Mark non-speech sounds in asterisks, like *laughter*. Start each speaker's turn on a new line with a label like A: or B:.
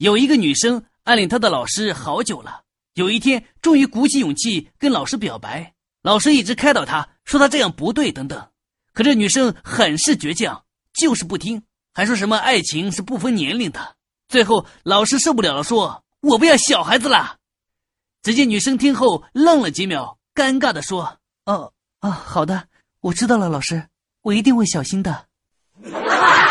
A: 有一个女生暗恋她的老师好久了，有一天终于鼓起勇气跟老师表白。老师一直开导她说她这样不对等等，可这女生很是倔强，就是不听，还说什么爱情是不分年龄的。最后老师受不了了，说：“我不要小孩子了。”只见女生听后愣了几秒，尴尬的说：“哦，啊，好的，我知道了，老师，我一定会小心的。” *laughs*